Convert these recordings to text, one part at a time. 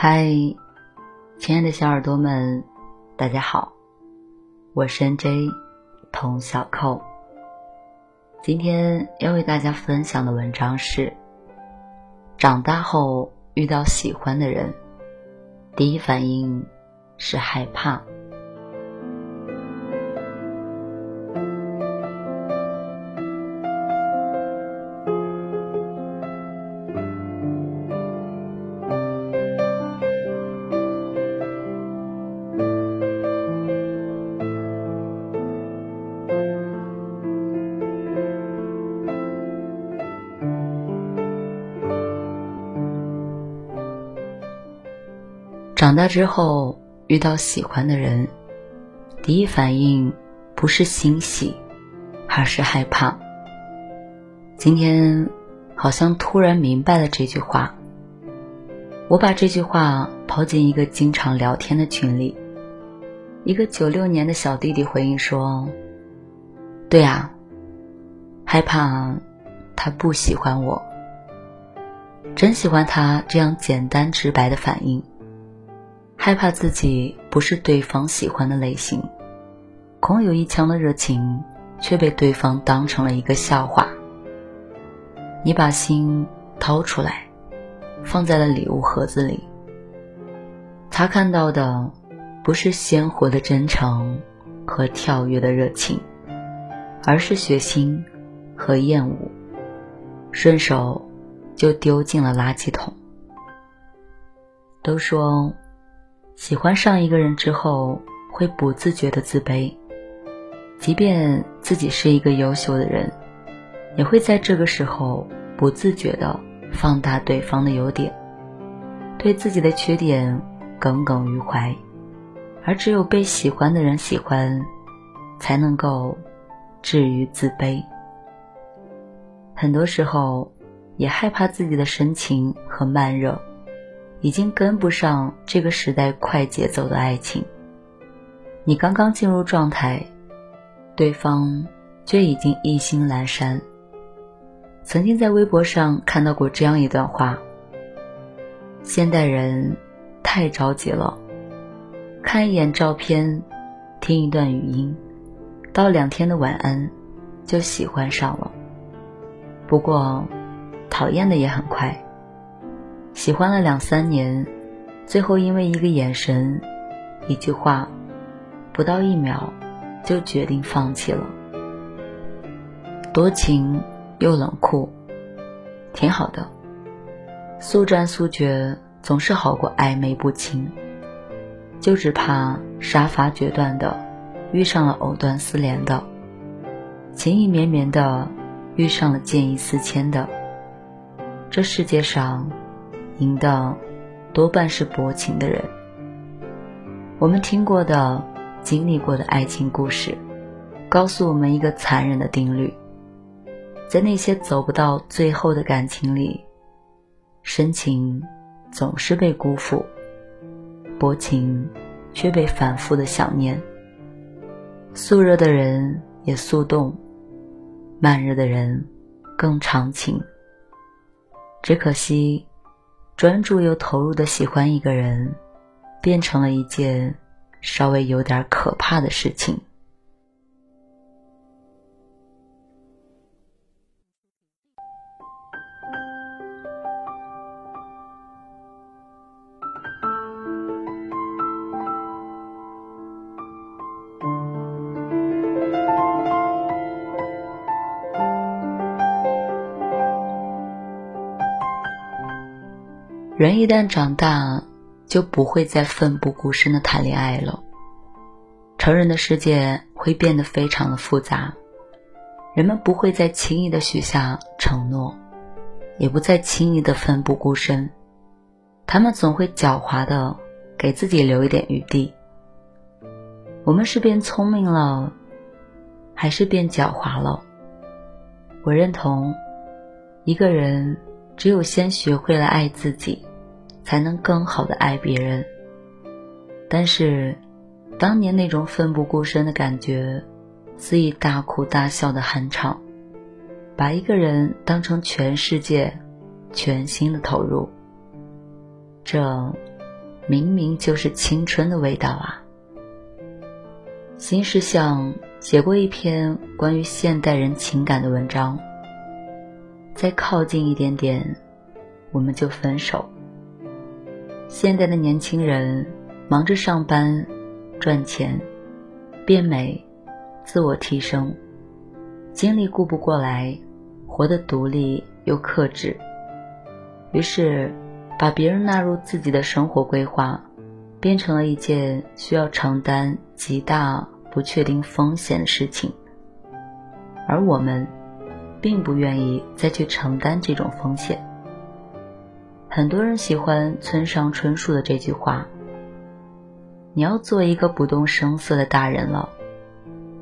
嗨，亲爱的小耳朵们，大家好，我是 NJ 童小扣。今天要为大家分享的文章是：长大后遇到喜欢的人，第一反应是害怕。大之后遇到喜欢的人，第一反应不是欣喜，而是害怕。今天好像突然明白了这句话。我把这句话抛进一个经常聊天的群里，一个九六年的小弟弟回应说：“对啊，害怕他不喜欢我，真喜欢他这样简单直白的反应。”害怕自己不是对方喜欢的类型，空有一腔的热情，却被对方当成了一个笑话。你把心掏出来，放在了礼物盒子里。他看到的不是鲜活的真诚和跳跃的热情，而是血腥和厌恶，顺手就丢进了垃圾桶。都说。喜欢上一个人之后，会不自觉的自卑，即便自己是一个优秀的人，也会在这个时候不自觉的放大对方的优点，对自己的缺点耿耿于怀，而只有被喜欢的人喜欢，才能够治愈自卑。很多时候，也害怕自己的深情和慢热。已经跟不上这个时代快节奏的爱情。你刚刚进入状态，对方却已经意兴阑珊。曾经在微博上看到过这样一段话：现代人太着急了，看一眼照片，听一段语音，道两天的晚安，就喜欢上了。不过，讨厌的也很快。喜欢了两三年，最后因为一个眼神、一句话，不到一秒，就决定放弃了。多情又冷酷，挺好的。速战速决总是好过暧昧不清，就只怕杀伐决断的遇上了藕断丝连的，情意绵绵的遇上了见异思迁的。这世界上。赢的多半是薄情的人。我们听过的、经历过的爱情故事，告诉我们一个残忍的定律：在那些走不到最后的感情里，深情总是被辜负，薄情却被反复的想念。速热的人也速冻，慢热的人更长情。只可惜。专注又投入的喜欢一个人，变成了一件稍微有点可怕的事情。人一旦长大，就不会再奋不顾身的谈恋爱了。成人的世界会变得非常的复杂，人们不会再轻易的许下承诺，也不再轻易的奋不顾身，他们总会狡猾的给自己留一点余地。我们是变聪明了，还是变狡猾了？我认同，一个人只有先学会了爱自己。才能更好的爱别人。但是，当年那种奋不顾身的感觉，肆意大哭大笑的酣畅，把一个人当成全世界，全心的投入，这明明就是青春的味道啊！新世相写过一篇关于现代人情感的文章。再靠近一点点，我们就分手。现在的年轻人忙着上班、赚钱、变美、自我提升，精力顾不过来，活得独立又克制，于是把别人纳入自己的生活规划。变成了一件需要承担极大不确定风险的事情，而我们并不愿意再去承担这种风险。很多人喜欢村上春树的这句话：“你要做一个不动声色的大人了，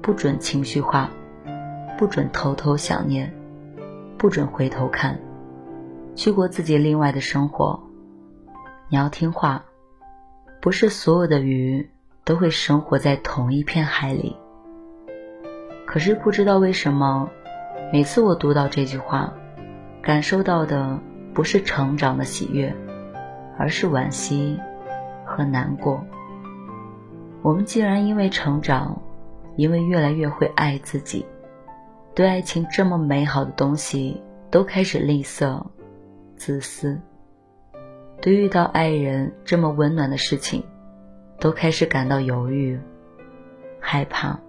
不准情绪化，不准偷偷想念，不准回头看，去过自己另外的生活。你要听话。”不是所有的鱼都会生活在同一片海里。可是不知道为什么，每次我读到这句话，感受到的不是成长的喜悦，而是惋惜和难过。我们竟然因为成长，因为越来越会爱自己，对爱情这么美好的东西都开始吝啬、自私。对遇到爱人这么温暖的事情，都开始感到犹豫、害怕。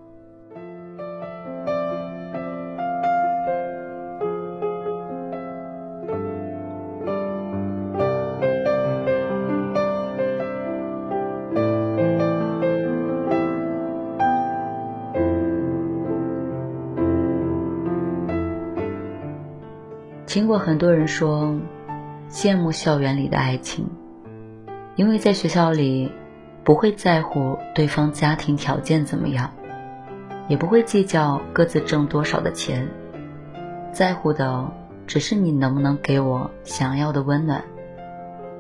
很多人说。羡慕校园里的爱情，因为在学校里，不会在乎对方家庭条件怎么样，也不会计较各自挣多少的钱，在乎的只是你能不能给我想要的温暖，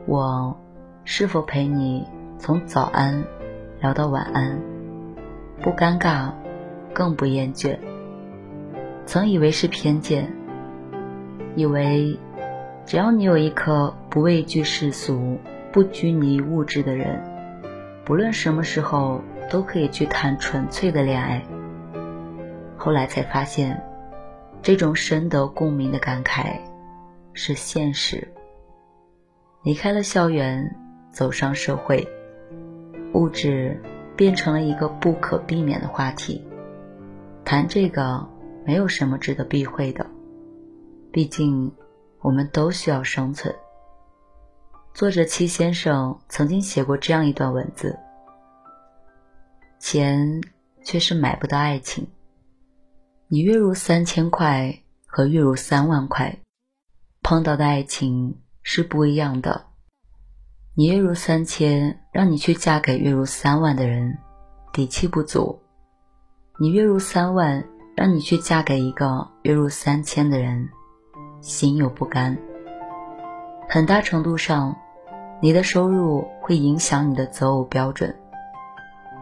我是否陪你从早安聊到晚安，不尴尬，更不厌倦。曾以为是偏见，以为。只要你有一颗不畏惧世俗、不拘泥物质的人，不论什么时候都可以去谈纯粹的恋爱。后来才发现，这种深得共鸣的感慨是现实。离开了校园，走上社会，物质变成了一个不可避免的话题。谈这个没有什么值得避讳的，毕竟。我们都需要生存。作者戚先生曾经写过这样一段文字：钱却是买不到爱情。你月入三千块和月入三万块，碰到的爱情是不一样的。你月入三千，让你去嫁给月入三万的人，底气不足；你月入三万，让你去嫁给一个月入三千的人。心有不甘。很大程度上，你的收入会影响你的择偶标准。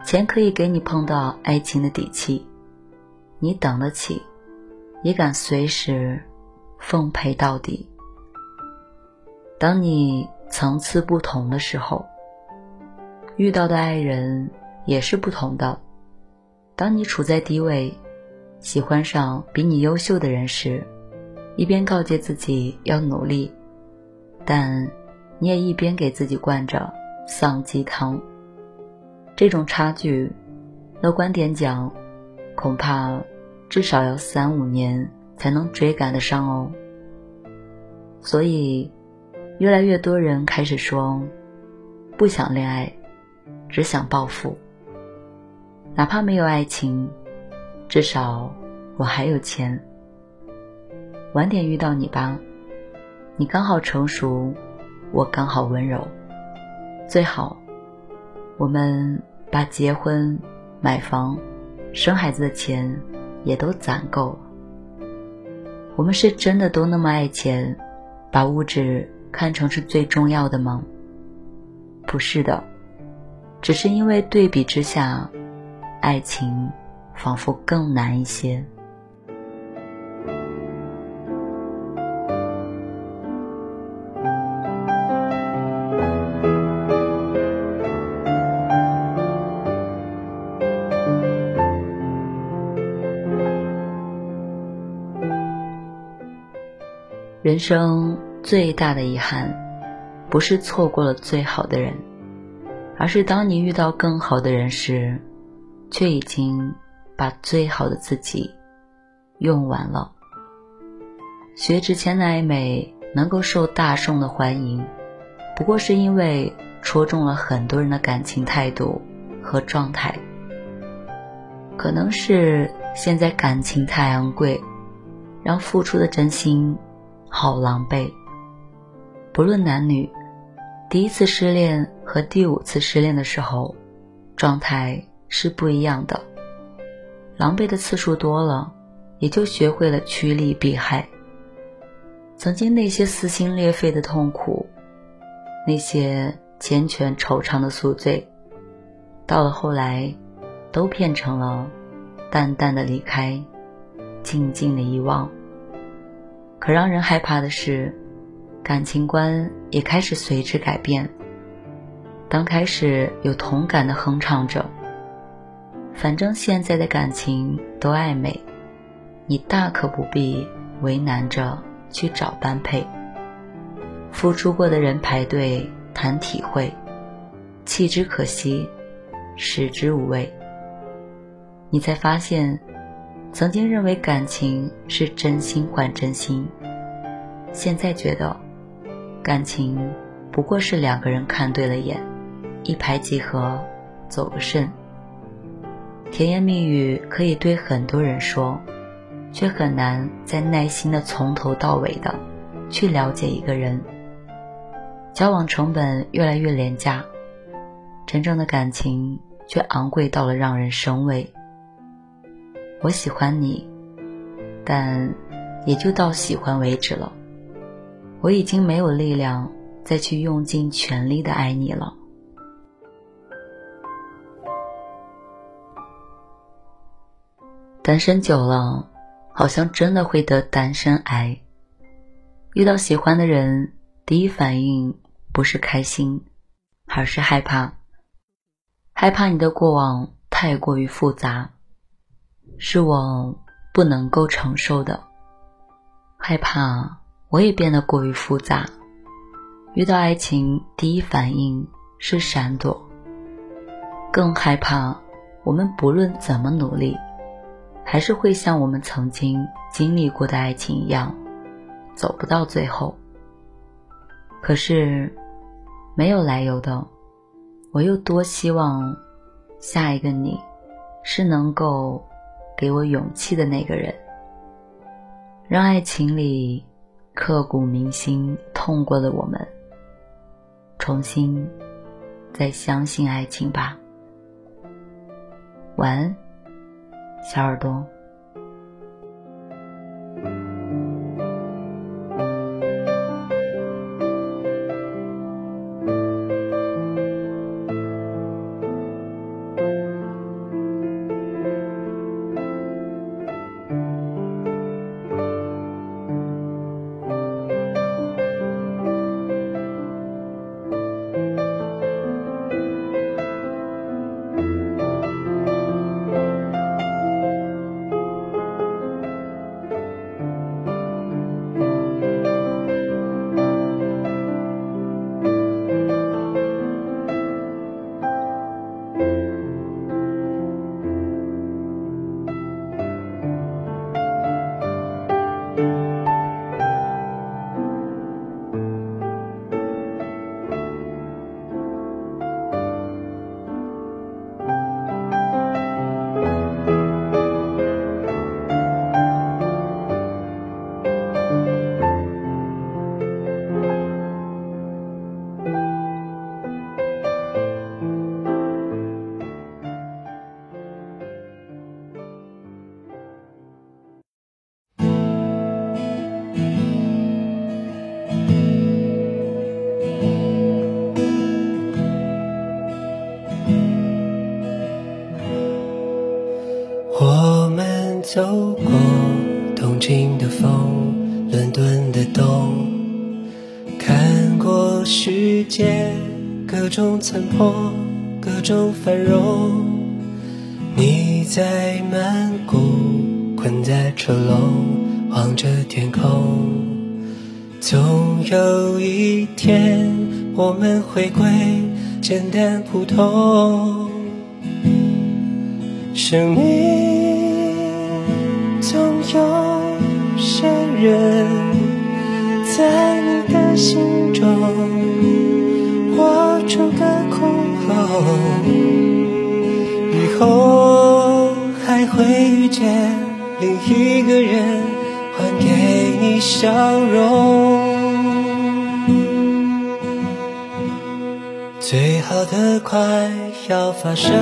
钱可以给你碰到爱情的底气，你等得起，也敢随时奉陪到底。当你层次不同的时候，遇到的爱人也是不同的。当你处在低位，喜欢上比你优秀的人时。一边告诫自己要努力，但你也一边给自己灌着丧鸡汤。这种差距，乐观点讲，恐怕至少要三五年才能追赶得上哦。所以，越来越多人开始说，不想恋爱，只想暴富。哪怕没有爱情，至少我还有钱。晚点遇到你吧，你刚好成熟，我刚好温柔，最好我们把结婚、买房、生孩子的钱也都攒够。我们是真的都那么爱钱，把物质看成是最重要的吗？不是的，只是因为对比之下，爱情仿佛更难一些。人生最大的遗憾，不是错过了最好的人，而是当你遇到更好的人时，却已经把最好的自己用完了。薛之谦的爱美能够受大众的欢迎，不过是因为戳中了很多人的感情态度和状态。可能是现在感情太昂贵，让付出的真心。好狼狈。不论男女，第一次失恋和第五次失恋的时候，状态是不一样的。狼狈的次数多了，也就学会了趋利避害。曾经那些撕心裂肺的痛苦，那些缱绻惆怅的宿醉，到了后来，都变成了淡淡的离开，静静的遗忘。可让人害怕的是，感情观也开始随之改变。刚开始有同感的哼唱着，反正现在的感情都暧昧，你大可不必为难着去找般配。付出过的人排队谈体会，弃之可惜，食之无味。你才发现。曾经认为感情是真心换真心，现在觉得感情不过是两个人看对了眼，一拍即合，走个肾。甜言蜜语可以对很多人说，却很难再耐心的从头到尾的去了解一个人。交往成本越来越廉价，真正的感情却昂贵到了让人生畏。我喜欢你，但也就到喜欢为止了。我已经没有力量再去用尽全力的爱你了。单身久了，好像真的会得单身癌。遇到喜欢的人，第一反应不是开心，而是害怕，害怕你的过往太过于复杂。是我不能够承受的，害怕我也变得过于复杂。遇到爱情，第一反应是闪躲，更害怕我们不论怎么努力，还是会像我们曾经经历过的爱情一样，走不到最后。可是，没有来由的，我又多希望下一个你是能够。给我勇气的那个人，让爱情里刻骨铭心、痛过的我们，重新再相信爱情吧。晚安，小耳朵。残破，各种繁荣。你在曼谷，困在车笼，望着天空，总有一天，我们回归简单普通。生命总有些人，在你的心中活出个，以后还会遇见另一个人，还给你笑容。最好的快要发生，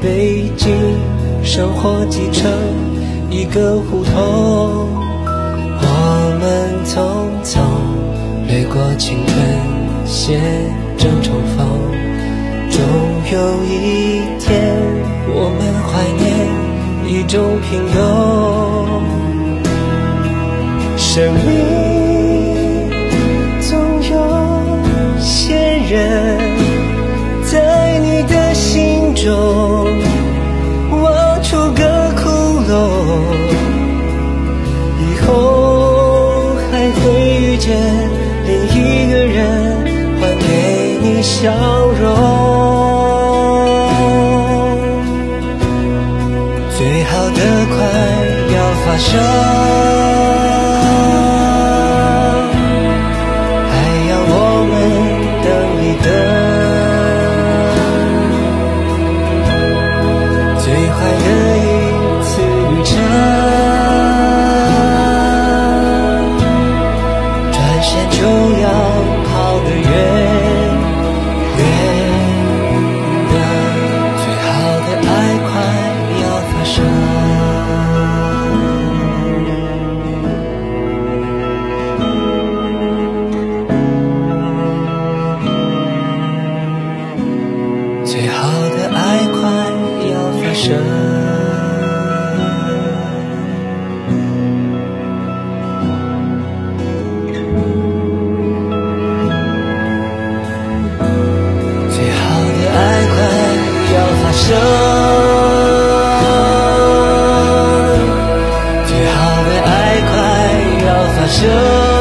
北京生活挤成一个胡同。我们匆匆掠过青春，写着重逢。终有一天，我们怀念一种平庸。生命总有些人，在你的心中会遇见另一个人，还给你笑容。最好的快要发生，这